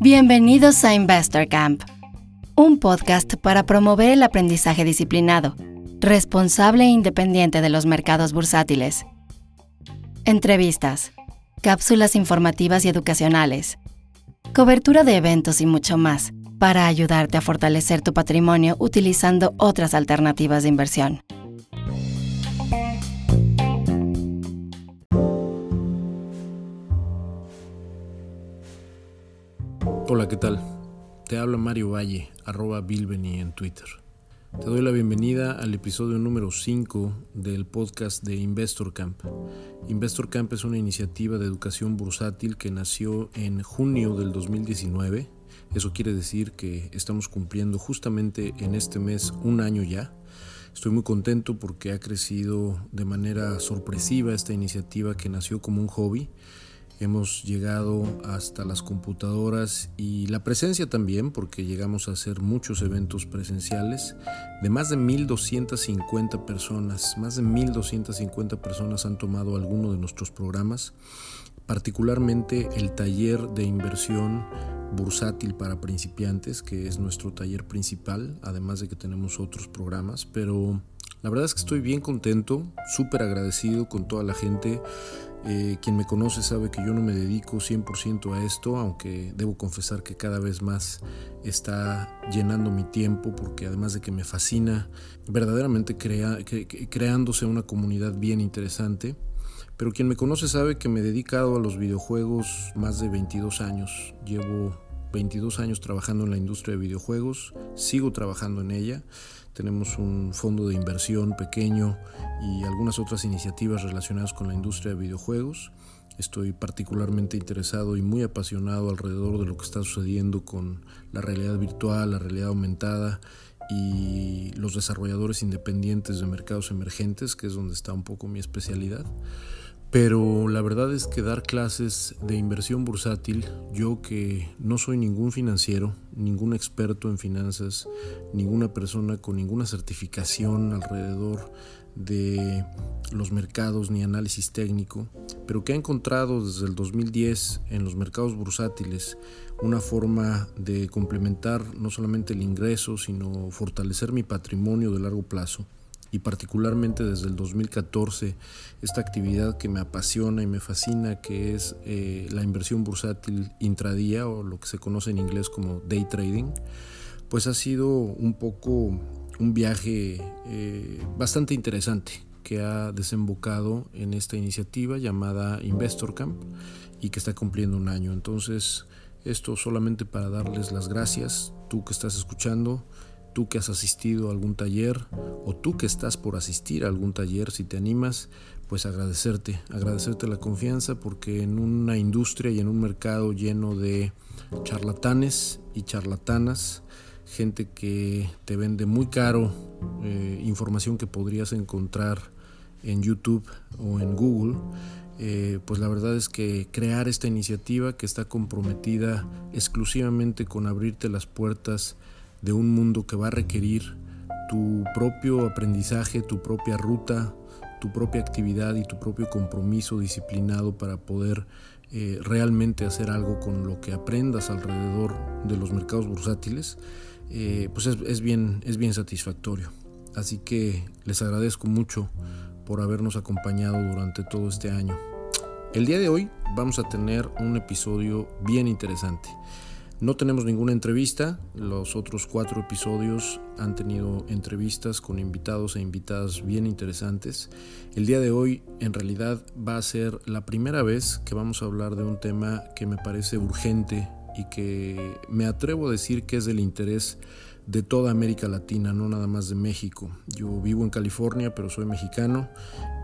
Bienvenidos a Investor Camp, un podcast para promover el aprendizaje disciplinado, responsable e independiente de los mercados bursátiles. Entrevistas, cápsulas informativas y educacionales, cobertura de eventos y mucho más para ayudarte a fortalecer tu patrimonio utilizando otras alternativas de inversión. Hola, ¿qué tal? Te habla Mario Valle, arroba Bilbeni en Twitter. Te doy la bienvenida al episodio número 5 del podcast de Investor Camp. Investor Camp es una iniciativa de educación bursátil que nació en junio del 2019. Eso quiere decir que estamos cumpliendo justamente en este mes un año ya. Estoy muy contento porque ha crecido de manera sorpresiva esta iniciativa que nació como un hobby Hemos llegado hasta las computadoras y la presencia también, porque llegamos a hacer muchos eventos presenciales de más de 1.250 personas. Más de 1.250 personas han tomado alguno de nuestros programas, particularmente el taller de inversión bursátil para principiantes, que es nuestro taller principal, además de que tenemos otros programas, pero la verdad es que estoy bien contento, súper agradecido con toda la gente eh, quien me conoce sabe que yo no me dedico 100% a esto, aunque debo confesar que cada vez más está llenando mi tiempo, porque además de que me fascina verdaderamente creándose una comunidad bien interesante. Pero quien me conoce sabe que me he dedicado a los videojuegos más de 22 años. Llevo 22 años trabajando en la industria de videojuegos, sigo trabajando en ella. Tenemos un fondo de inversión pequeño y algunas otras iniciativas relacionadas con la industria de videojuegos. Estoy particularmente interesado y muy apasionado alrededor de lo que está sucediendo con la realidad virtual, la realidad aumentada y los desarrolladores independientes de mercados emergentes, que es donde está un poco mi especialidad. Pero la verdad es que dar clases de inversión bursátil, yo que no soy ningún financiero, ningún experto en finanzas, ninguna persona con ninguna certificación alrededor de los mercados ni análisis técnico, pero que ha encontrado desde el 2010 en los mercados bursátiles una forma de complementar no solamente el ingreso, sino fortalecer mi patrimonio de largo plazo y particularmente desde el 2014 esta actividad que me apasiona y me fascina que es eh, la inversión bursátil intradía o lo que se conoce en inglés como day trading pues ha sido un poco un viaje eh, bastante interesante que ha desembocado en esta iniciativa llamada Investor Camp y que está cumpliendo un año. Entonces esto solamente para darles las gracias tú que estás escuchando tú que has asistido a algún taller o tú que estás por asistir a algún taller, si te animas, pues agradecerte, agradecerte la confianza porque en una industria y en un mercado lleno de charlatanes y charlatanas, gente que te vende muy caro eh, información que podrías encontrar en YouTube o en Google, eh, pues la verdad es que crear esta iniciativa que está comprometida exclusivamente con abrirte las puertas de un mundo que va a requerir tu propio aprendizaje, tu propia ruta, tu propia actividad y tu propio compromiso disciplinado para poder eh, realmente hacer algo con lo que aprendas alrededor de los mercados bursátiles, eh, pues es, bien, es bien satisfactorio. Así que les agradezco mucho por habernos acompañado durante todo este año. El día de hoy vamos a tener un episodio bien interesante. No tenemos ninguna entrevista, los otros cuatro episodios han tenido entrevistas con invitados e invitadas bien interesantes. El día de hoy en realidad va a ser la primera vez que vamos a hablar de un tema que me parece urgente y que me atrevo a decir que es del interés de toda América Latina, no nada más de México. Yo vivo en California, pero soy mexicano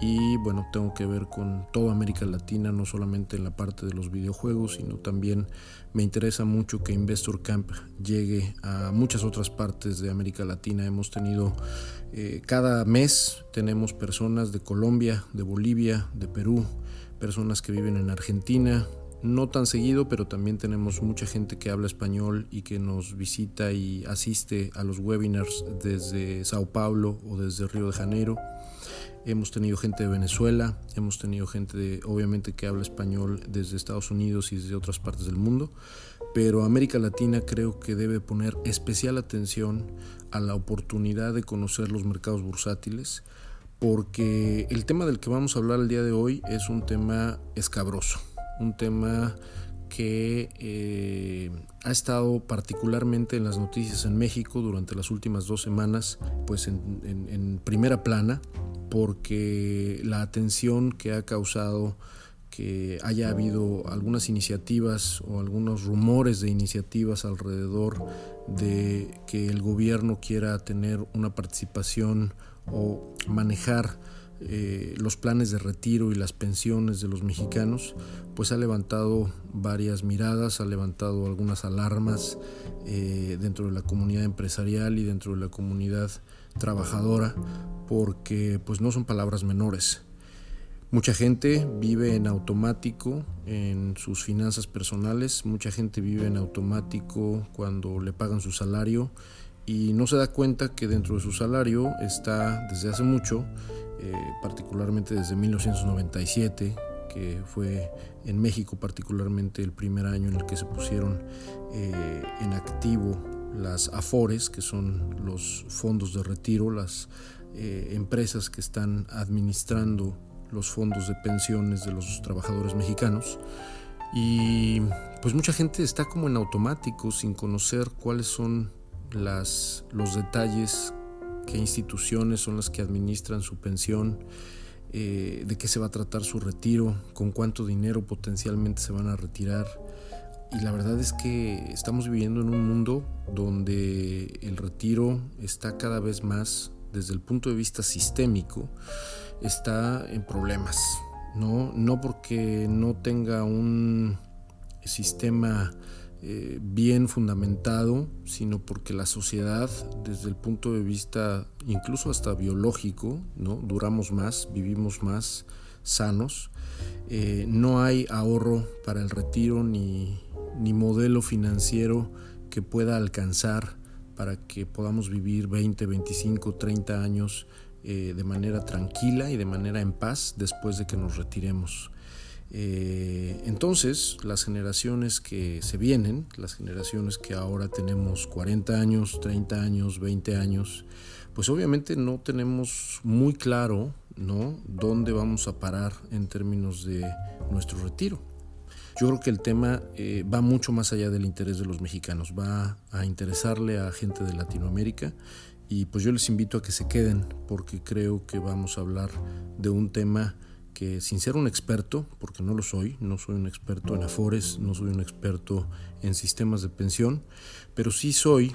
y bueno, tengo que ver con toda América Latina, no solamente en la parte de los videojuegos, sino también me interesa mucho que Investor Camp llegue a muchas otras partes de América Latina. Hemos tenido eh, cada mes tenemos personas de Colombia, de Bolivia, de Perú, personas que viven en Argentina, no tan seguido, pero también tenemos mucha gente que habla español y que nos visita y asiste a los webinars desde Sao Paulo o desde Río de Janeiro. Hemos tenido gente de Venezuela, hemos tenido gente obviamente que habla español desde Estados Unidos y desde otras partes del mundo, pero América Latina creo que debe poner especial atención a la oportunidad de conocer los mercados bursátiles, porque el tema del que vamos a hablar el día de hoy es un tema escabroso, un tema que eh, ha estado particularmente en las noticias en México durante las últimas dos semanas, pues en, primera plana, porque la atención que ha causado que haya habido algunas iniciativas o algunos rumores de iniciativas alrededor de que el gobierno quiera tener una participación o manejar eh, los planes de retiro y las pensiones de los mexicanos, pues ha levantado varias miradas, ha levantado algunas alarmas eh, dentro de la comunidad empresarial y dentro de la comunidad trabajadora, porque pues no son palabras menores. Mucha gente vive en automático en sus finanzas personales, mucha gente vive en automático cuando le pagan su salario y no se da cuenta que dentro de su salario está desde hace mucho eh, particularmente desde 1997, que fue en México particularmente el primer año en el que se pusieron eh, en activo las AFORES, que son los fondos de retiro, las eh, empresas que están administrando los fondos de pensiones de los trabajadores mexicanos. Y pues mucha gente está como en automático sin conocer cuáles son las, los detalles qué instituciones son las que administran su pensión, eh, de qué se va a tratar su retiro, con cuánto dinero potencialmente se van a retirar. Y la verdad es que estamos viviendo en un mundo donde el retiro está cada vez más, desde el punto de vista sistémico, está en problemas. No, no porque no tenga un sistema eh, bien fundamentado, sino porque la sociedad, desde el punto de vista incluso hasta biológico, ¿no? duramos más, vivimos más sanos, eh, no hay ahorro para el retiro ni, ni modelo financiero que pueda alcanzar para que podamos vivir 20, 25, 30 años eh, de manera tranquila y de manera en paz después de que nos retiremos. Eh, entonces, las generaciones que se vienen, las generaciones que ahora tenemos 40 años, 30 años, 20 años, pues obviamente no tenemos muy claro ¿no? dónde vamos a parar en términos de nuestro retiro. Yo creo que el tema eh, va mucho más allá del interés de los mexicanos, va a interesarle a gente de Latinoamérica y pues yo les invito a que se queden porque creo que vamos a hablar de un tema que sin ser un experto, porque no lo soy, no soy un experto en afores, no soy un experto en sistemas de pensión, pero sí soy,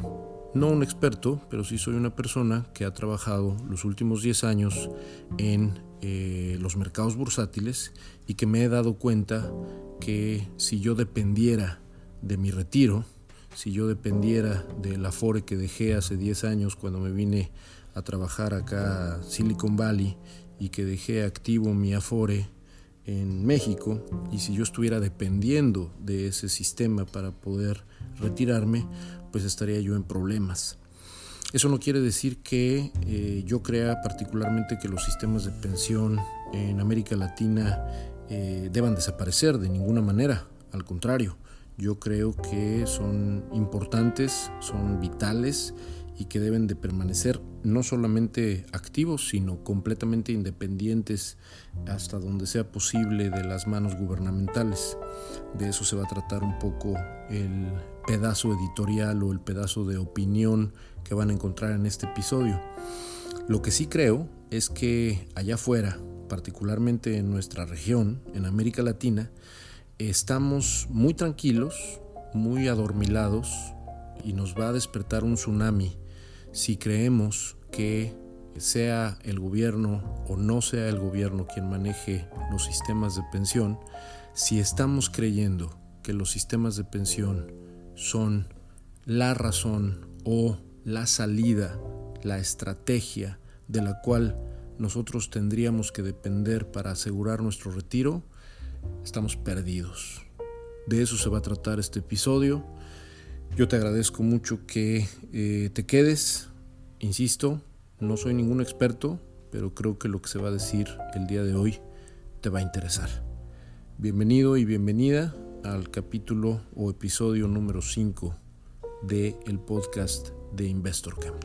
no un experto, pero sí soy una persona que ha trabajado los últimos 10 años en eh, los mercados bursátiles y que me he dado cuenta que si yo dependiera de mi retiro, si yo dependiera del afore que dejé hace 10 años cuando me vine a trabajar acá a Silicon Valley y que dejé activo mi Afore en México y si yo estuviera dependiendo de ese sistema para poder retirarme, pues estaría yo en problemas. Eso no quiere decir que eh, yo crea particularmente que los sistemas de pensión en América Latina eh, deban desaparecer de ninguna manera, al contrario, yo creo que son importantes, son vitales y que deben de permanecer no solamente activos, sino completamente independientes hasta donde sea posible de las manos gubernamentales. De eso se va a tratar un poco el pedazo editorial o el pedazo de opinión que van a encontrar en este episodio. Lo que sí creo es que allá afuera, particularmente en nuestra región, en América Latina, estamos muy tranquilos, muy adormilados y nos va a despertar un tsunami si creemos que sea el gobierno o no sea el gobierno quien maneje los sistemas de pensión, si estamos creyendo que los sistemas de pensión son la razón o la salida, la estrategia de la cual nosotros tendríamos que depender para asegurar nuestro retiro, estamos perdidos. De eso se va a tratar este episodio. Yo te agradezco mucho que eh, te quedes. Insisto, no soy ningún experto, pero creo que lo que se va a decir el día de hoy te va a interesar. Bienvenido y bienvenida al capítulo o episodio número 5 de el podcast de Investor Camp.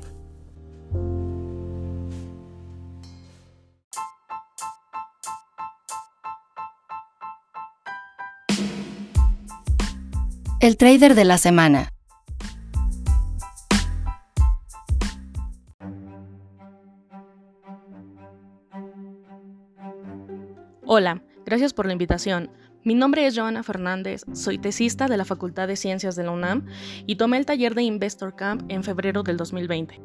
El trader de la semana. Hola, gracias por la invitación. Mi nombre es Joana Fernández, soy tesista de la Facultad de Ciencias de la UNAM y tomé el taller de Investor Camp en febrero del 2020.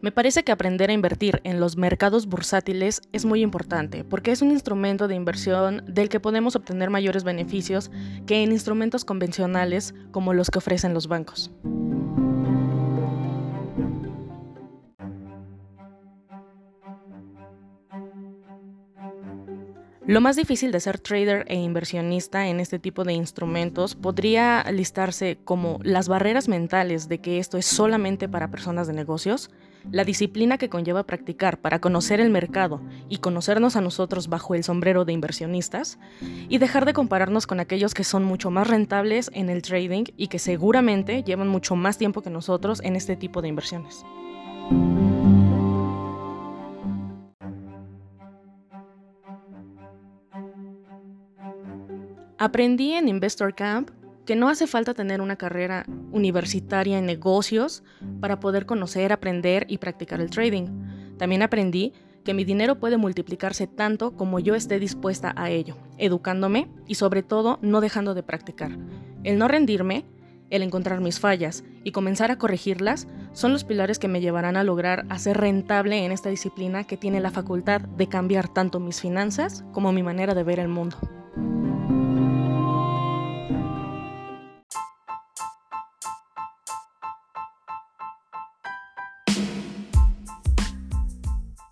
Me parece que aprender a invertir en los mercados bursátiles es muy importante porque es un instrumento de inversión del que podemos obtener mayores beneficios que en instrumentos convencionales como los que ofrecen los bancos. Lo más difícil de ser trader e inversionista en este tipo de instrumentos podría listarse como las barreras mentales de que esto es solamente para personas de negocios, la disciplina que conlleva practicar para conocer el mercado y conocernos a nosotros bajo el sombrero de inversionistas, y dejar de compararnos con aquellos que son mucho más rentables en el trading y que seguramente llevan mucho más tiempo que nosotros en este tipo de inversiones. Aprendí en Investor Camp que no hace falta tener una carrera universitaria en negocios para poder conocer, aprender y practicar el trading. También aprendí que mi dinero puede multiplicarse tanto como yo esté dispuesta a ello, educándome y sobre todo no dejando de practicar. El no rendirme, el encontrar mis fallas y comenzar a corregirlas son los pilares que me llevarán a lograr hacer rentable en esta disciplina que tiene la facultad de cambiar tanto mis finanzas como mi manera de ver el mundo.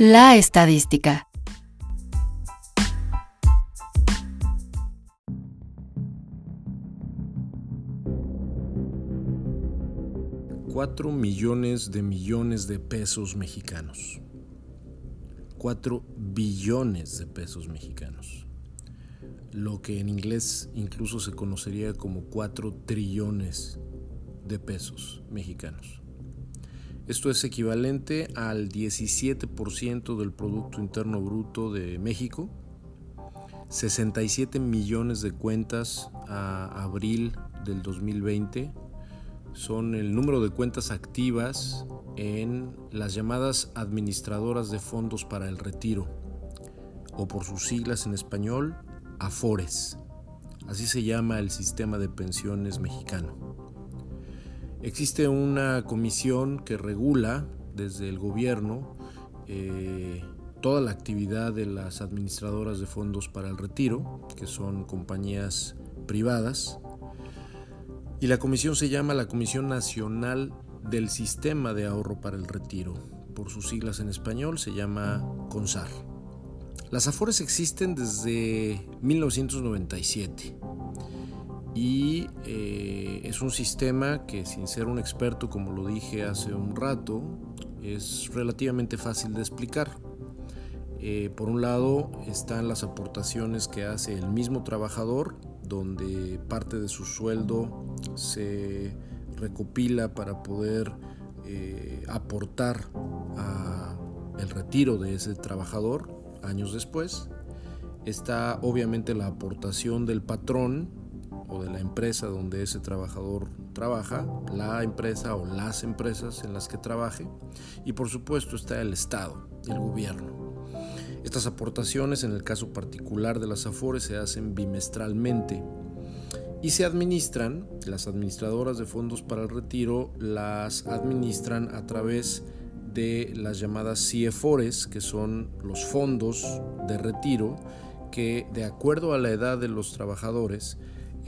La estadística. Cuatro millones de millones de pesos mexicanos. Cuatro billones de pesos mexicanos. Lo que en inglés incluso se conocería como cuatro trillones de pesos mexicanos. Esto es equivalente al 17% del Producto Interno Bruto de México, 67 millones de cuentas a abril del 2020 son el número de cuentas activas en las llamadas administradoras de fondos para el retiro, o por sus siglas en español, AFORES. Así se llama el sistema de pensiones mexicano. Existe una comisión que regula desde el gobierno eh, toda la actividad de las administradoras de fondos para el retiro, que son compañías privadas. Y la comisión se llama la Comisión Nacional del Sistema de Ahorro para el Retiro. Por sus siglas en español se llama CONSAR. Las AFORES existen desde 1997 y eh, es un sistema que sin ser un experto, como lo dije hace un rato, es relativamente fácil de explicar. Eh, por un lado están las aportaciones que hace el mismo trabajador, donde parte de su sueldo se recopila para poder eh, aportar a el retiro de ese trabajador años después. Está obviamente la aportación del patrón o de la empresa donde ese trabajador trabaja, la empresa o las empresas en las que trabaje y por supuesto está el Estado, el gobierno. Estas aportaciones en el caso particular de las AFORES se hacen bimestralmente y se administran, las administradoras de fondos para el retiro las administran a través de las llamadas CIEFORES, que son los fondos de retiro que de acuerdo a la edad de los trabajadores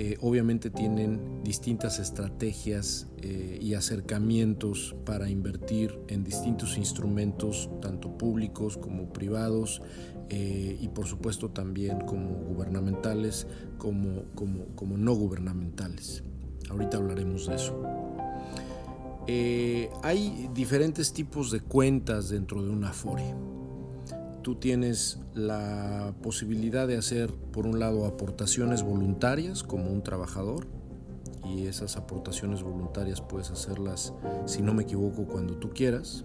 eh, obviamente tienen distintas estrategias eh, y acercamientos para invertir en distintos instrumentos, tanto públicos como privados, eh, y por supuesto también como gubernamentales como, como, como no gubernamentales. Ahorita hablaremos de eso. Hay diferentes tipos de cuentas dentro de una Afore. Tú tienes la posibilidad de hacer, por un lado, aportaciones voluntarias como un trabajador, y esas aportaciones voluntarias puedes hacerlas, si no me equivoco, cuando tú quieras.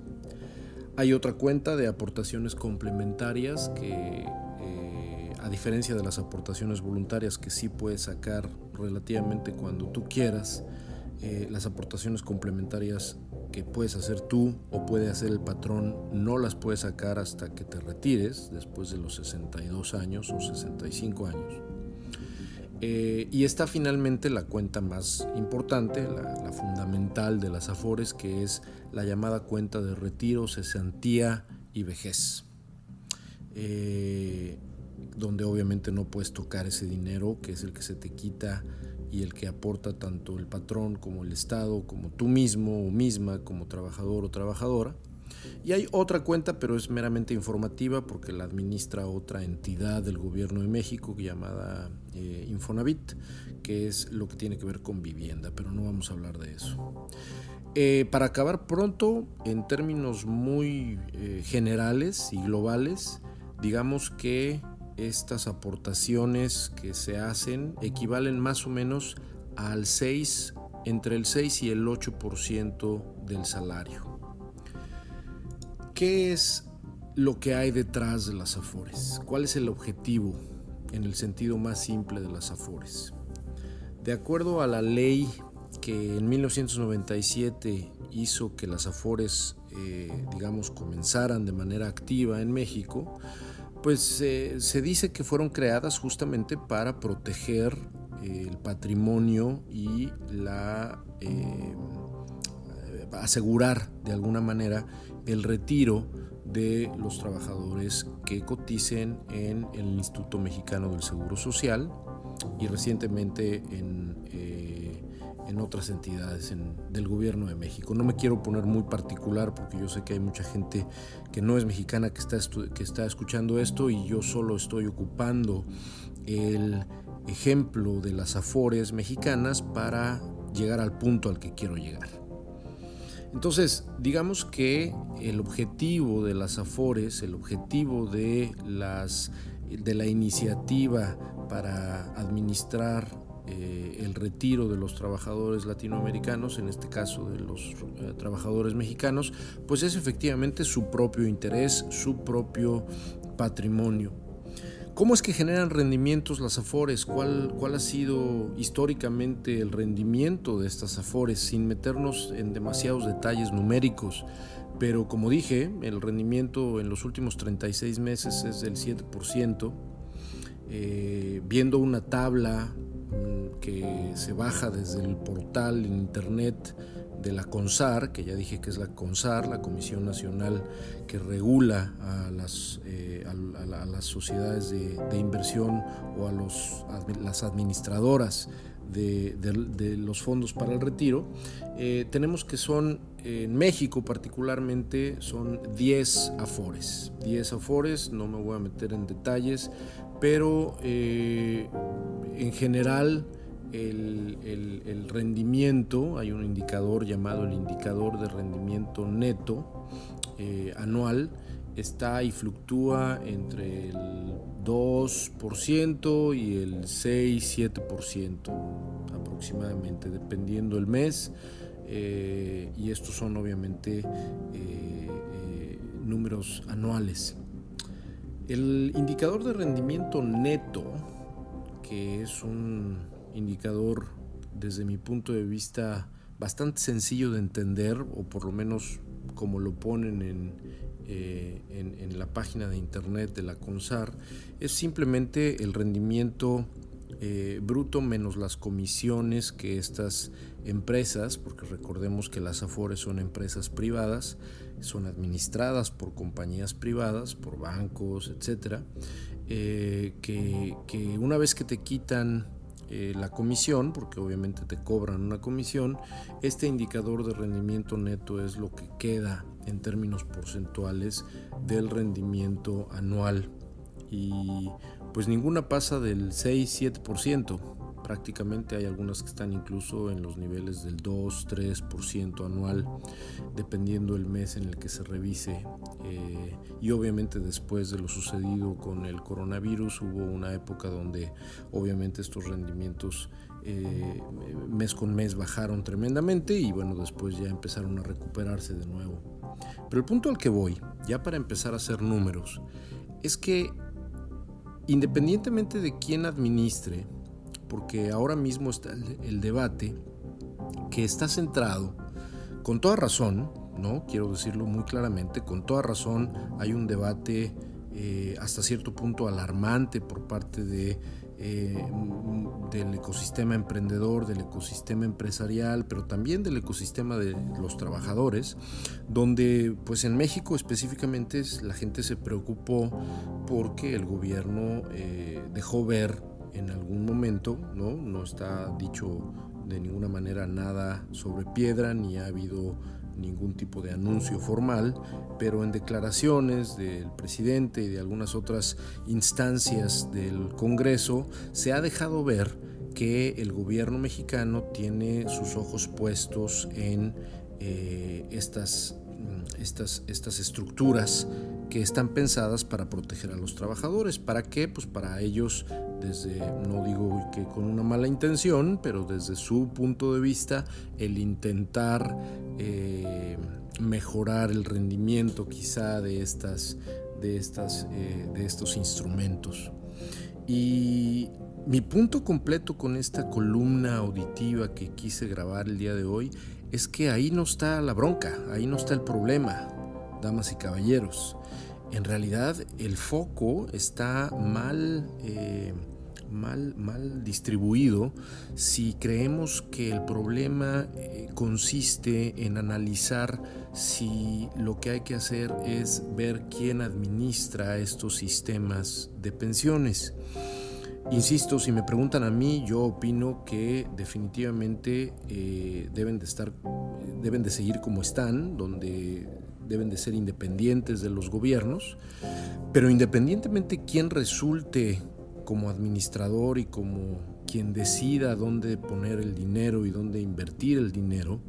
Hay otra cuenta de aportaciones complementarias que, eh, a diferencia de las aportaciones voluntarias que sí puedes sacar relativamente cuando tú quieras, eh, las aportaciones complementarias que puedes hacer tú o puede hacer el patrón no las puedes sacar hasta que te retires después de los 62 años o 65 años. Eh, y está finalmente la cuenta más importante, la, fundamental de las Afores, que es la llamada cuenta de retiro, cesantía y vejez. Eh, donde obviamente no puedes tocar ese dinero, que es el que se te quita y el que aporta tanto el patrón como el Estado, como tú mismo o misma, como trabajador o trabajadora. Y hay otra cuenta, pero es meramente informativa porque la administra otra entidad del gobierno de México llamada eh, Infonavit, que es lo que tiene que ver con vivienda, pero no vamos a hablar de eso. Eh, para acabar pronto, en términos muy eh, generales y globales, digamos que estas aportaciones que se hacen equivalen más o menos al 6, entre el 6 y el 8% del salario. ¿Qué es lo que hay detrás de las afores? ¿Cuál es el objetivo en el sentido más simple de las afores? De acuerdo a la ley que en 1997 hizo que las afores, eh, digamos, comenzaran de manera activa en México, pues eh, se dice que fueron creadas justamente para proteger eh, el patrimonio y la asegurar de alguna manera el retiro de los trabajadores que coticen en el Instituto Mexicano del Seguro Social y recientemente en, eh, en otras entidades del gobierno de México. No me quiero poner muy particular porque yo sé que hay mucha gente que no es mexicana que está, que está escuchando esto y yo solo estoy ocupando el ejemplo de las afores mexicanas para llegar al punto al que quiero llegar. Entonces, digamos que el objetivo de las AFORES, el objetivo de, las, de la iniciativa para administrar eh, el retiro de los trabajadores latinoamericanos, en este caso de los eh, trabajadores mexicanos, pues es efectivamente su propio interés, su propio patrimonio. ¿Cómo es que generan rendimientos las AFORES? ¿Cuál, ¿Cuál, ha sido históricamente el rendimiento de estas AFORES sin meternos en demasiados detalles numéricos? Pero como dije, el rendimiento en los últimos 36 meses es del 7%. Eh, viendo una tabla que se baja desde el portal en internet de la CONSAR, que ya dije que es la CONSAR, la Comisión Nacional que regula a las, eh, a, las sociedades de, inversión o a las administradoras de, los fondos para el retiro, eh, tenemos que son, en México particularmente, son 10 afores. 10 afores, no me voy a meter en detalles, pero eh, en general el, rendimiento, hay un indicador llamado el indicador de rendimiento neto eh, anual, está y fluctúa entre el 2% y el 6-7% aproximadamente, dependiendo el mes. Eh, y estos son obviamente números anuales. El indicador de rendimiento neto, que es un indicador desde mi punto de vista bastante sencillo de entender, o por lo menos como lo ponen en, eh, la página de internet de la CONSAR, es simplemente el rendimiento eh, bruto menos las comisiones que estas empresas, porque recordemos que las AFORES son empresas privadas, son administradas por compañías privadas, por bancos, etcétera, eh, que, que una vez que te quitan eh, la comisión, porque obviamente te cobran una comisión, este indicador de rendimiento neto es lo que queda en términos porcentuales del rendimiento anual. Y pues ninguna pasa del 6-7%. prácticamente, hay algunas que están incluso en los niveles del 2-3% anual, dependiendo el mes en el que se revise. Eh, y obviamente después de lo sucedido con el coronavirus hubo una época donde obviamente estos rendimientos eh, mes con mes bajaron tremendamente y bueno, después ya empezaron a recuperarse de nuevo. Pero el punto al que voy, ya para empezar a hacer números, es que independientemente de quién administre, porque ahora mismo está el, debate que está centrado, con toda razón, ¿no? Quiero decirlo muy claramente, con toda razón hay un debate eh, hasta cierto punto alarmante por parte de eh, del ecosistema emprendedor, del ecosistema empresarial, pero también del ecosistema de los trabajadores, donde pues en México específicamente la gente se preocupó porque el gobierno eh, dejó ver en algún momento, ¿no? no está dicho de ninguna manera nada sobre piedra, ni ha habido ningún tipo de anuncio formal, pero en declaraciones del presidente y de algunas otras instancias del Congreso se ha dejado ver que el gobierno mexicano tiene sus ojos puestos en eh, estas, estas, estas estructuras que están pensadas para proteger a los trabajadores. ¿Para qué? Pues para ellos, desde, no digo que con una mala intención, pero desde su punto de vista, el intentar eh, mejorar el rendimiento quizá de, estas, de, estas, eh, de estos instrumentos. Y mi punto completo con esta columna auditiva que quise grabar el día de hoy es que ahí no está la bronca, ahí no está el problema, damas y caballeros en realidad el foco está mal, eh, mal, distribuido si creemos que el problema eh, consiste en analizar si lo que hay que hacer es ver quién administra estos sistemas de pensiones. Insisto, si me preguntan a mí, yo opino que definitivamente eh, deben de estar, deben de seguir como están, donde deben de ser independientes de los gobiernos, pero independientemente quién resulte como administrador y como quien decida dónde poner el dinero y dónde invertir el dinero,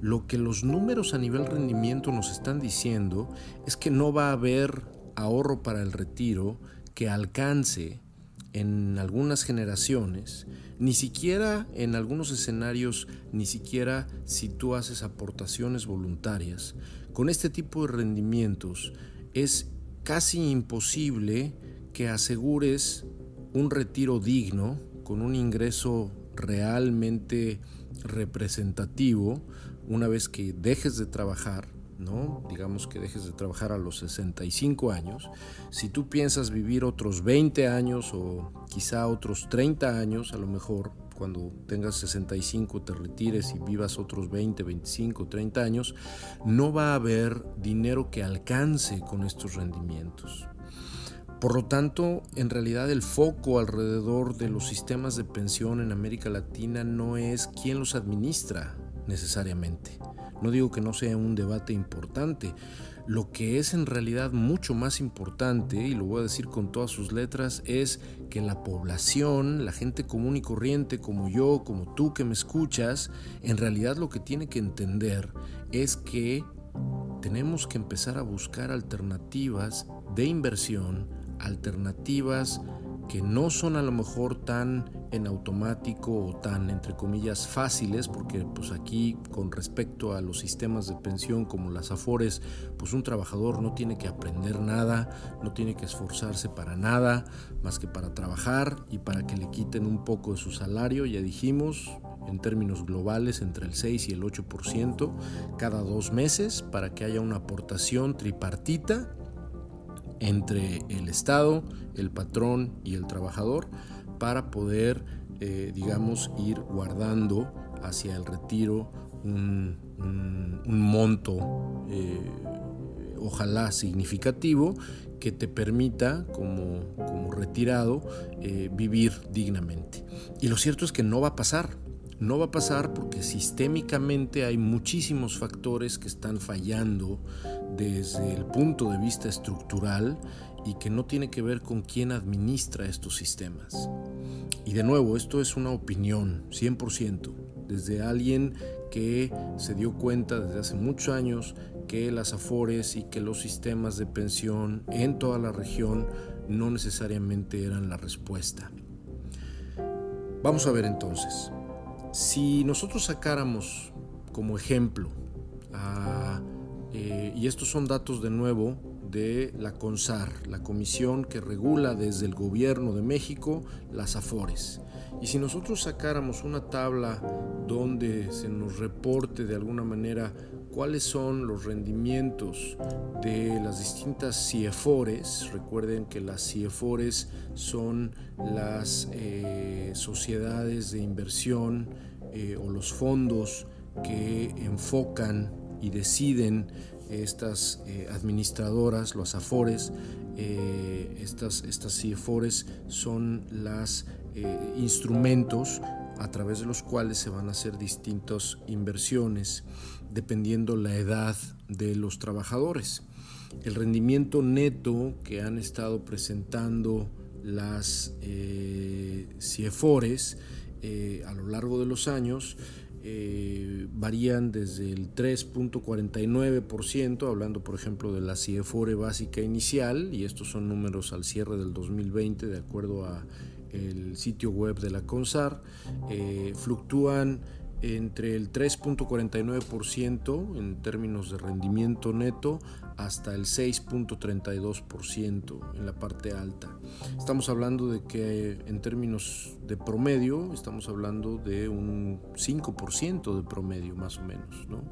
lo que los números a nivel rendimiento nos están diciendo es que no va a haber ahorro para el retiro que alcance en algunas generaciones, ni siquiera en algunos escenarios, ni siquiera si tú haces aportaciones voluntarias, con este tipo de rendimientos es casi imposible que asegures un retiro digno con un ingreso realmente representativo una vez que dejes de trabajar, ¿no? Digamos que dejes de trabajar a los 65 años. Si tú piensas vivir otros 20 años o quizá otros 30 años, a lo mejor cuando tengas 65 te retires y vivas otros 20, 25, 30 años, no va a haber dinero que alcance con estos rendimientos. Por lo tanto, en realidad el foco alrededor de los sistemas de pensión en América Latina no es quién los administra necesariamente. No digo que no sea un debate importante, lo que es en realidad mucho más importante, y lo voy a decir con todas sus letras, es que la población, la gente común y corriente como yo, como tú que me escuchas, en realidad lo que tiene que entender es que tenemos que empezar a buscar alternativas de inversión, alternativas que no son a lo mejor tan en automático o tan entre comillas fáciles porque pues aquí con respecto a los sistemas de pensión como las afores pues un trabajador no tiene que aprender nada no tiene que esforzarse para nada más que para trabajar y para que le quiten un poco de su salario. Ya dijimos en términos globales entre el 6 y el 8% cada dos meses para que haya una aportación tripartita entre el Estado, el patrón y el trabajador para poder, eh, digamos, ir guardando hacia el retiro un, monto, eh, ojalá significativo, que te permita, como, como retirado, eh, vivir dignamente. Y lo cierto es que no va a pasar. No va a pasar porque sistémicamente hay muchísimos factores que están fallando desde el punto de vista estructural y que no tiene que ver con quién administra estos sistemas. Y de nuevo, esto es una opinión, 100%, desde alguien que se dio cuenta desde hace muchos años que las afores y que los sistemas de pensión en toda la región no necesariamente eran la respuesta. Vamos a ver entonces, si nosotros sacáramos como ejemplo, eh, y estos son datos de nuevo de la CONSAR, la comisión que regula desde el gobierno de México las AFORES. Y si nosotros sacáramos una tabla donde se nos reporte de alguna manera cuáles son los rendimientos de las distintas CIEFORES, recuerden que las CIEFORES son las eh, sociedades de inversión eh, o los fondos que enfocan y deciden estas eh, administradoras, los AFORES, eh, estas, estas son los eh, instrumentos a través de los cuales se van a hacer distintas inversiones dependiendo la edad de los trabajadores. El rendimiento neto que han estado presentando las CIFORES a lo largo de los años eh, varían desde el 3.49%, hablando por ejemplo de la CIEFORE básica inicial, y estos son números al cierre del 2020 de acuerdo a el sitio web de la CONSAR, eh, fluctúan entre el 3.49% en términos de rendimiento neto hasta el 6.32% en la parte alta. Estamos hablando de que en términos de promedio, estamos hablando de un 5% de promedio más o menos, ¿no?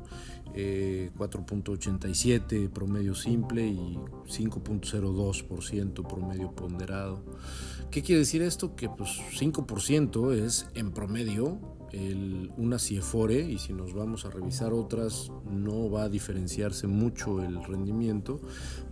4.87 eh, promedio simple y 5.02% promedio ponderado. ¿Qué quiere decir esto? Que pues 5% es en promedio una CIEFORE y si nos vamos a revisar otras no va a diferenciarse mucho el rendimiento,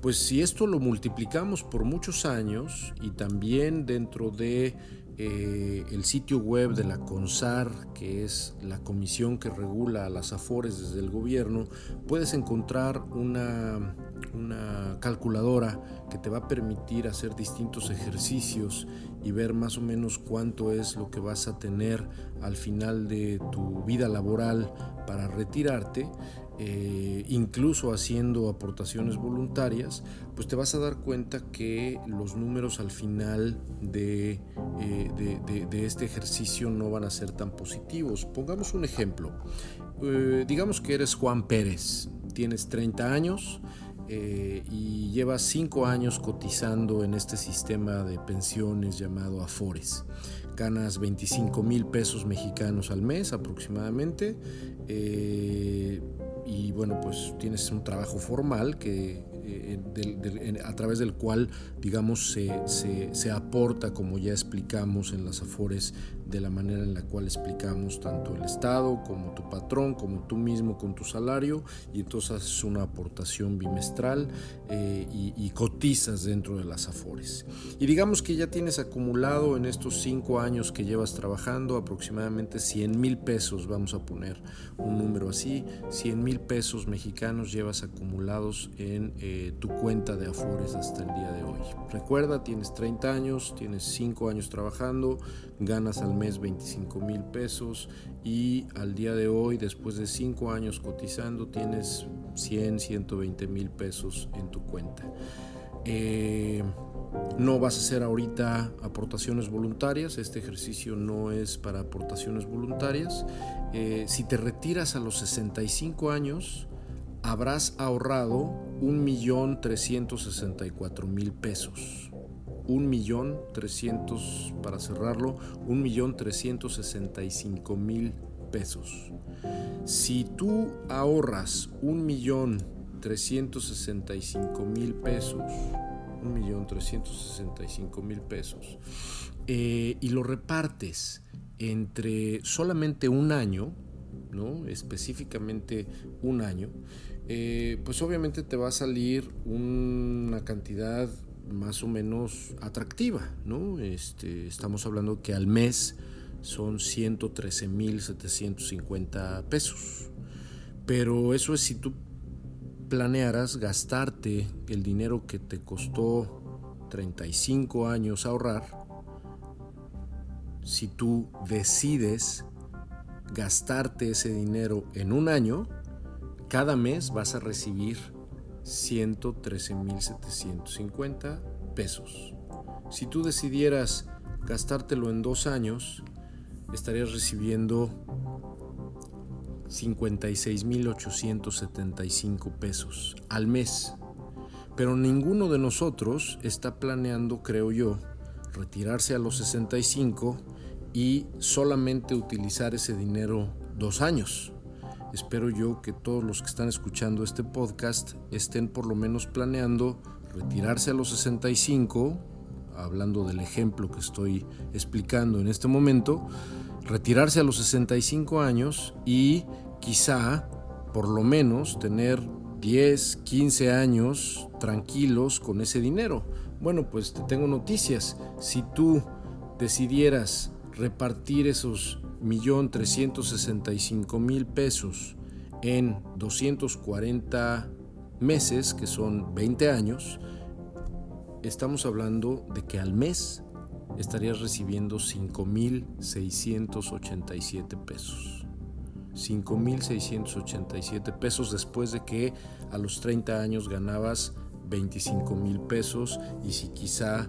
pues si esto lo multiplicamos por muchos años y también dentro de eh, el sitio web de la CONSAR, que es la comisión que regula las AFORES desde el gobierno, puedes encontrar una, una calculadora que te va a permitir hacer distintos ejercicios y ver más o menos cuánto es lo que vas a tener al final de tu vida laboral para retirarte eh, incluso haciendo aportaciones voluntarias, pues te vas a dar cuenta que los números al final de, eh, de, este ejercicio no van a ser tan positivos. Pongamos un ejemplo. Eh, digamos que eres Juan Pérez, tienes 30 años, y llevas 5 años cotizando en este sistema de pensiones llamado Afores. Ganas 25 mil pesos mexicanos al mes aproximadamente. Y bueno, pues tienes un trabajo formal que, eh, a través del cual, digamos, se, se, se, aporta, como ya explicamos en las afores, de la manera en la cual explicamos tanto el Estado como tu patrón, como tú mismo con tu salario, y entonces haces una aportación bimestral eh, y, cotizas dentro de las afores. Y digamos que ya tienes acumulado en estos cinco años que llevas trabajando aproximadamente 100 mil pesos, vamos a poner un número así, 100 mil pesos mexicanos llevas acumulados en eh, tu cuenta de afores hasta el día de hoy. Recuerda, tienes 30 años, tienes 5 años trabajando, ganas al mes 25 mil pesos y al día de hoy, después de 5 años cotizando, tienes 100, 120 mil pesos en tu cuenta. Eh, no vas a hacer ahorita aportaciones voluntarias, este ejercicio no es para aportaciones voluntarias. Eh, si te retiras a los 65 años, habrás ahorrado 1.364.000 pesos un millón trescientos, para cerrarlo, un millón trescientos sesenta y cinco mil pesos. Si tú ahorras un millón trescientos sesenta y cinco mil pesos, un millón trescientos sesenta y cinco mil pesos, eh, y lo repartes entre solamente un año, ¿no? específicamente un año, eh, pues obviamente te va a salir una cantidad más o menos atractiva, ¿no? Este, estamos hablando que al mes son 113.750 pesos. Pero eso es si tú planearas gastarte el dinero que te costó 35 años ahorrar, si tú decides gastarte ese dinero en un año, cada mes vas a recibir 113.750 pesos. Si tú decidieras gastártelo en dos años, estarías recibiendo 56.875 pesos al mes. Pero ninguno de nosotros está planeando, creo yo, retirarse a los 65 y solamente utilizar ese dinero dos años. Espero yo que todos los que están escuchando este podcast estén por lo menos planeando retirarse a los 65, hablando del ejemplo que estoy explicando en este momento, retirarse a los 65 años y quizá por lo menos tener 10, 15 años tranquilos con ese dinero. Bueno, pues te tengo noticias. Si tú decidieras repartir esos 1.365.000 pesos en 240 meses, que son 20 años, estamos hablando de que al mes estarías recibiendo 5.687 pesos. 5.687 pesos después de que a los 30 años ganabas 25 mil pesos y si quizá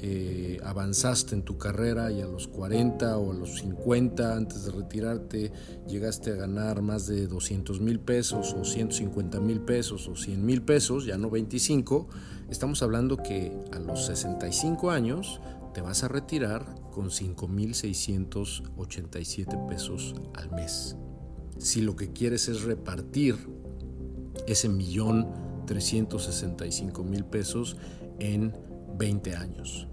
eh, avanzaste en tu carrera y a los 40 o a los 50 antes de retirarte llegaste a ganar más de 200 mil pesos o 150 mil pesos o 100 mil pesos, ya no 25, estamos hablando que a los 65 años te vas a retirar con 5.687 pesos al mes. Si lo que quieres es repartir ese millón 365 mil pesos en 20 años.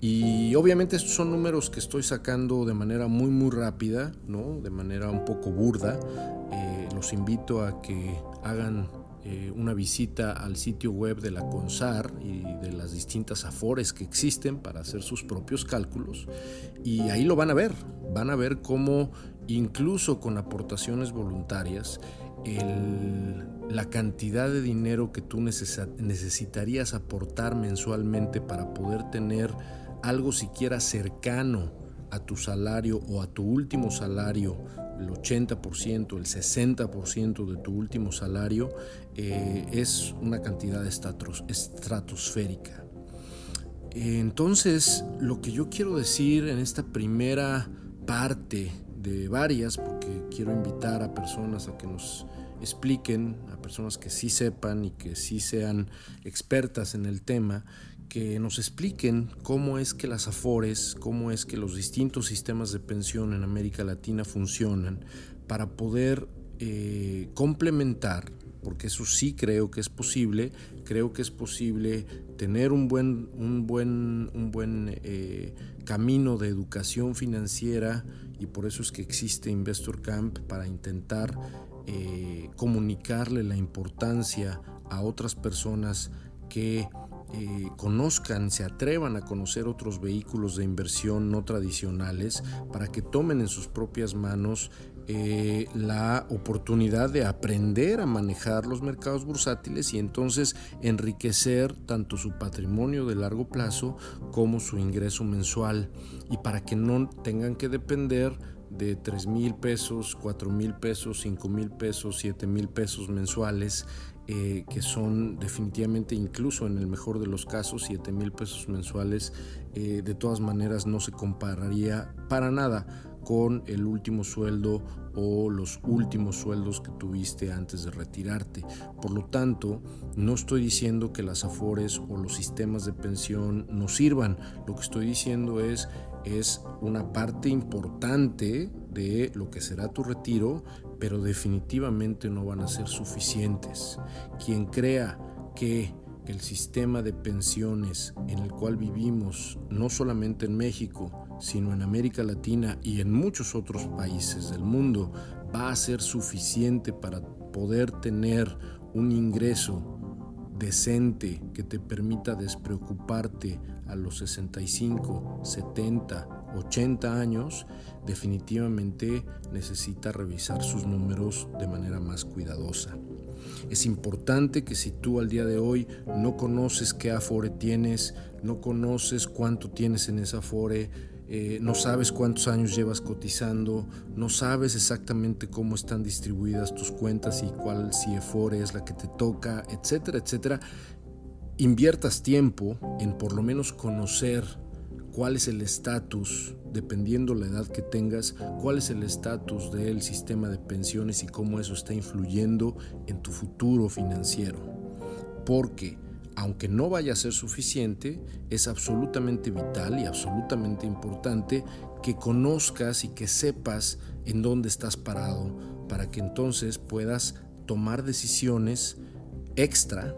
Y obviamente estos son números que estoy sacando de manera muy muy rápida, ¿no? de manera un poco burda. Eh, los invito a que hagan eh, una visita al sitio web de la CONSAR y de las distintas AFORES que existen para hacer sus propios cálculos. Y ahí lo van a ver, van a ver cómo incluso con aportaciones voluntarias, la cantidad de dinero que tú necesitarías aportar mensualmente para poder tener algo siquiera cercano a tu salario o a tu último salario, el 80%, el 60% de tu último salario, eh, es una cantidad estratosférica. Entonces, lo que yo quiero decir en esta primera parte de varias, porque quiero invitar a personas a que nos expliquen, a personas que sí sepan y que sí sean expertas en el tema, que nos expliquen cómo es que las AFORES, cómo es que los distintos sistemas de pensión en América Latina funcionan para poder eh, complementar, porque eso sí creo que es posible, creo que es posible tener un buen, un buen, un buen eh, camino de educación financiera y por eso es que existe Investor Camp para intentar eh, comunicarle la importancia a otras personas que eh, conozcan, se atrevan a conocer otros vehículos de inversión no tradicionales para que tomen en sus propias manos eh, la oportunidad de aprender a manejar los mercados bursátiles y entonces enriquecer tanto su patrimonio de largo plazo como su ingreso mensual. Y para que no tengan que depender de 3 mil pesos, 4 mil pesos, 5 mil pesos, 7 mil pesos mensuales eh, que son definitivamente, incluso en el mejor de los casos, 7 mil pesos mensuales, eh, de todas maneras no se compararía para nada con el último sueldo o los últimos sueldos que tuviste antes de retirarte. Por lo tanto, no estoy diciendo que las afores o los sistemas de pensión no sirvan. Lo que estoy diciendo es es una parte importante de lo que será tu retiro, pero definitivamente no van a ser suficientes. Quien crea que el sistema de pensiones en el cual vivimos, no solamente en México, sino en América Latina y en muchos otros países del mundo, va a ser suficiente para poder tener un ingreso decente que te permita despreocuparte a los 65, 70, 80 años, definitivamente necesita revisar sus números de manera más cuidadosa. Es importante que si tú al día de hoy no conoces qué Afore tienes, no conoces cuánto tienes en esa Afore, eh, no sabes cuántos años llevas cotizando, no sabes exactamente cómo están distribuidas tus cuentas y cuál CIFORE es la que te toca, etcétera, etcétera, inviertas tiempo en por lo menos conocer cuál es el estatus, dependiendo la edad que tengas, cuál es el estatus del sistema de pensiones y cómo eso está influyendo en tu futuro financiero. Porque aunque no vaya a ser suficiente, es absolutamente vital y absolutamente importante que conozcas y que sepas en dónde estás parado para que entonces puedas tomar decisiones extra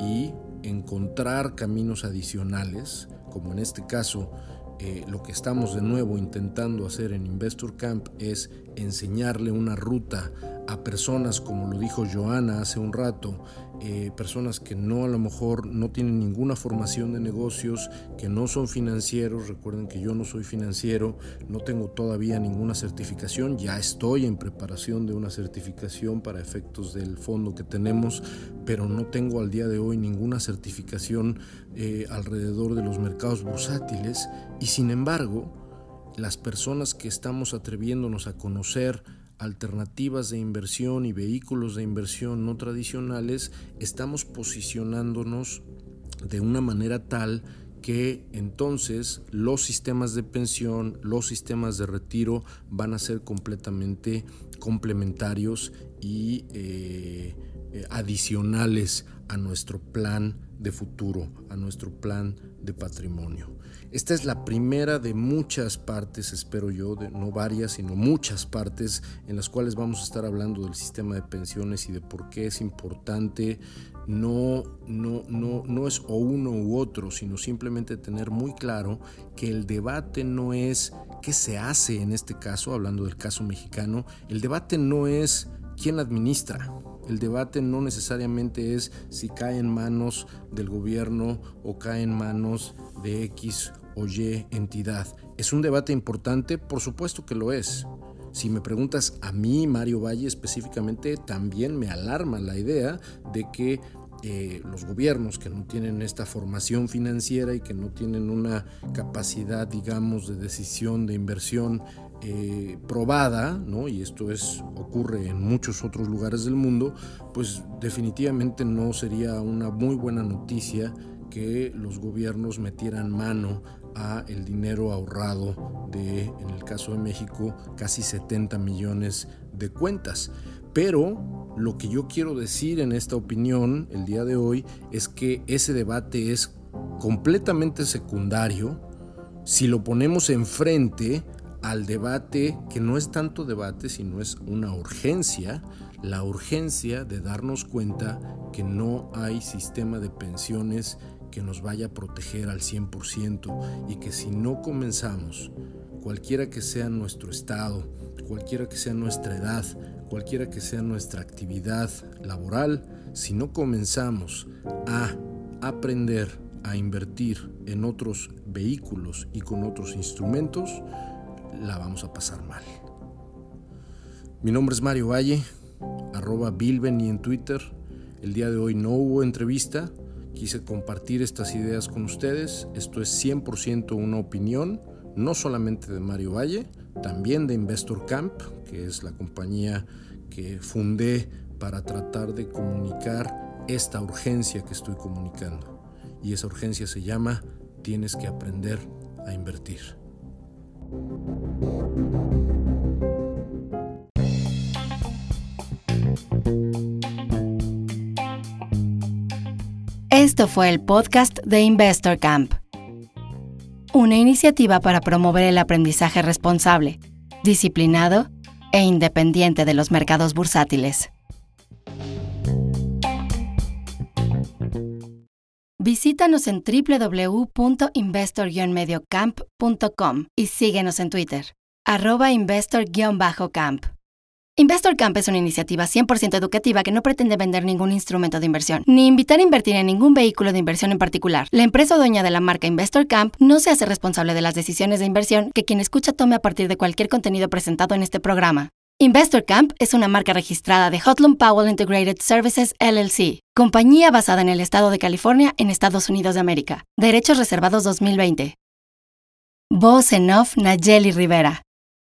y encontrar caminos adicionales, como en este caso eh, lo que estamos de nuevo intentando hacer en Investor Camp es enseñarle una ruta a personas, como lo dijo Joana hace un rato, eh, personas que no a lo mejor no tienen ninguna formación de negocios, que no son financieros, recuerden que yo no soy financiero, no tengo todavía ninguna certificación, ya estoy en preparación de una certificación para efectos del fondo que tenemos, pero no tengo al día de hoy ninguna certificación eh, alrededor de los mercados bursátiles y sin embargo, las personas que estamos atreviéndonos a conocer alternativas de inversión y vehículos de inversión no tradicionales, estamos posicionándonos de una manera tal que entonces los sistemas de pensión, los sistemas de retiro van a ser completamente complementarios y eh, eh, adicionales a nuestro plan de futuro, a nuestro plan de patrimonio. Esta es la primera de muchas partes, espero yo, de, no varias, sino muchas partes en las cuales vamos a estar hablando del sistema de pensiones y de por qué es importante no, no, no, no es o uno u otro, sino simplemente tener muy claro que el debate no es qué se hace en este caso, hablando del caso mexicano, el debate no es quién administra, el debate no necesariamente es si cae en manos del gobierno o cae en manos de X o Y entidad. ¿Es un debate importante? Por supuesto que lo es. Si me preguntas a mí, Mario Valle específicamente, también me alarma la idea de que eh, los gobiernos que no tienen esta formación financiera y que no tienen una capacidad, digamos, de decisión, de inversión eh, probada, ¿no? y esto es, ocurre en muchos otros lugares del mundo, pues definitivamente no sería una muy buena noticia que los gobiernos metieran mano a el dinero ahorrado de, en el caso de México, casi 70 millones de cuentas. Pero lo que yo quiero decir en esta opinión el día de hoy es que ese debate es completamente secundario si lo ponemos enfrente al debate que no es tanto debate, sino es una urgencia, la urgencia de darnos cuenta que no hay sistema de pensiones que nos vaya a proteger al 100% y que si no comenzamos, cualquiera que sea nuestro estado, cualquiera que sea nuestra edad, cualquiera que sea nuestra actividad laboral, si no comenzamos a aprender a invertir en otros vehículos y con otros instrumentos, la vamos a pasar mal. Mi nombre es Mario Valle, arroba Bilben y en Twitter. El día de hoy no hubo entrevista, quise compartir estas ideas con ustedes. Esto es 100% una opinión, no solamente de Mario Valle, también de Investor Camp, que es la compañía que fundé para tratar de comunicar esta urgencia que estoy comunicando. Y esa urgencia se llama tienes que aprender a invertir. Esto fue el podcast de Investor Camp, una iniciativa para promover el aprendizaje responsable, disciplinado e independiente de los mercados bursátiles. Visítanos en www.investor-mediocamp.com y síguenos en Twitter, arroba investor-camp. Investor Camp es una iniciativa 100% educativa que no pretende vender ningún instrumento de inversión, ni invitar a invertir en ningún vehículo de inversión en particular. La empresa dueña de la marca Investor Camp no se hace responsable de las decisiones de inversión que quien escucha tome a partir de cualquier contenido presentado en este programa. Investor Camp es una marca registrada de Hotlum Powell Integrated Services LLC, compañía basada en el estado de California en Estados Unidos de América. Derechos reservados 2020. Voz off Nayeli Rivera.